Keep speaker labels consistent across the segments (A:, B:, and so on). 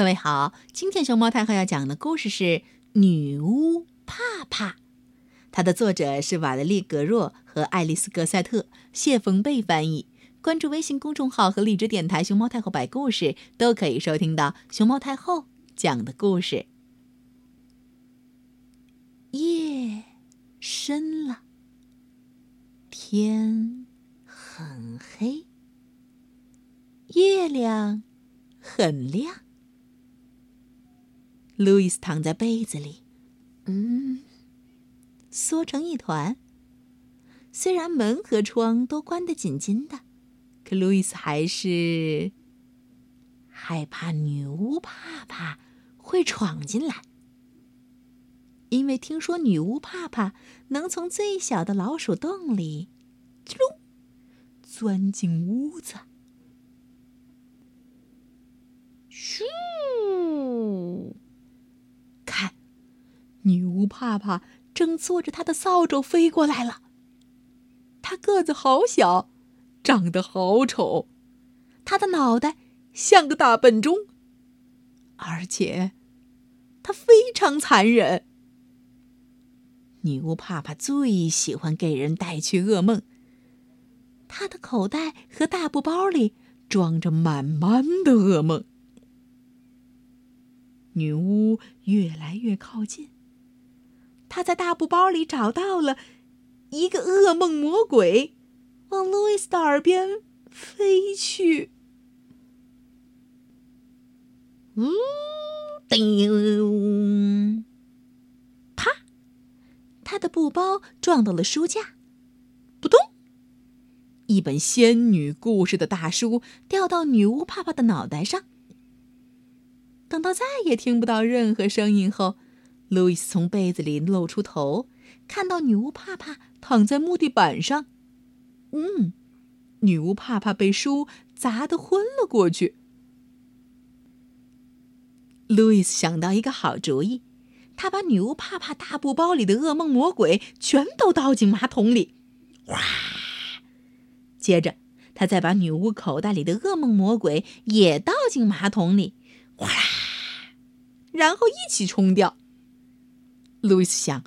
A: 各位好，今天熊猫太后要讲的故事是《女巫帕帕》，它的作者是瓦勒丽·格若和爱丽丝·格赛特，谢冯贝翻译。关注微信公众号和荔枝电台“熊猫太后摆故事”，都可以收听到熊猫太后讲的故事。夜深了，天很黑，月亮很亮。路易斯躺在被子里，嗯，缩成一团。虽然门和窗都关得紧紧的，可路易斯还是害怕女巫帕帕会闯进来，因为听说女巫帕帕能从最小的老鼠洞里，钻进屋子。女巫帕帕正坐着她的扫帚飞过来了。她个子好小，长得好丑，她的脑袋像个大笨钟，而且她非常残忍。女巫帕帕最喜欢给人带去噩梦。她的口袋和大布包里装着满满的噩梦。女巫越来越靠近。他在大布包里找到了一个噩梦魔鬼，往路易斯的耳边飞去。呜，叮！啪！他的布包撞到了书架，扑通！一本仙女故事的大书掉到女巫帕帕的脑袋上。等到再也听不到任何声音后。路易斯从被子里露出头，看到女巫帕帕躺在木地板上。嗯，女巫帕帕被书砸得昏了过去。路易斯想到一个好主意，他把女巫帕帕大布包里的噩梦魔鬼全都倒进马桶里，哗！接着，他再把女巫口袋里的噩梦魔鬼也倒进马桶里，哗啦，然后一起冲掉。路易斯想：“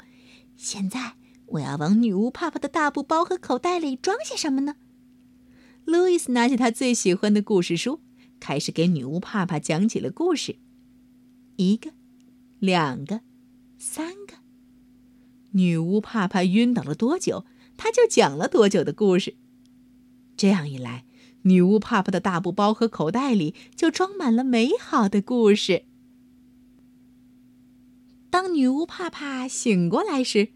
A: 现在我要往女巫帕帕的大布包和口袋里装些什么呢？”路易斯拿起他最喜欢的故事书，开始给女巫帕帕讲起了故事。一个，两个，三个。女巫帕帕晕倒了多久，他就讲了多久的故事。这样一来，女巫帕帕的大布包和口袋里就装满了美好的故事。当女巫帕帕醒过来时，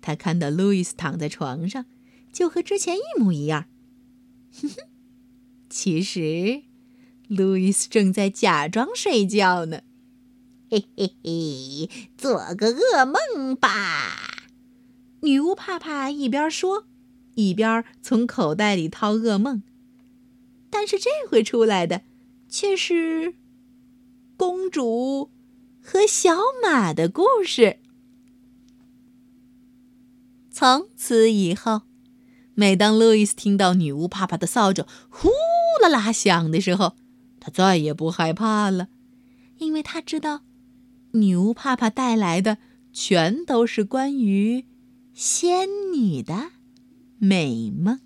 A: 她看到路易斯躺在床上，就和之前一模一样。哼哼，其实，路易斯正在假装睡觉呢。嘿嘿嘿，做个噩梦吧！女巫帕帕一边说，一边从口袋里掏噩梦。但是这回出来的却是公主。和小马的故事。从此以后，每当路易斯听到女巫帕帕的扫帚呼啦啦响的时候，他再也不害怕了，因为他知道，女巫帕帕带来的全都是关于仙女的美梦。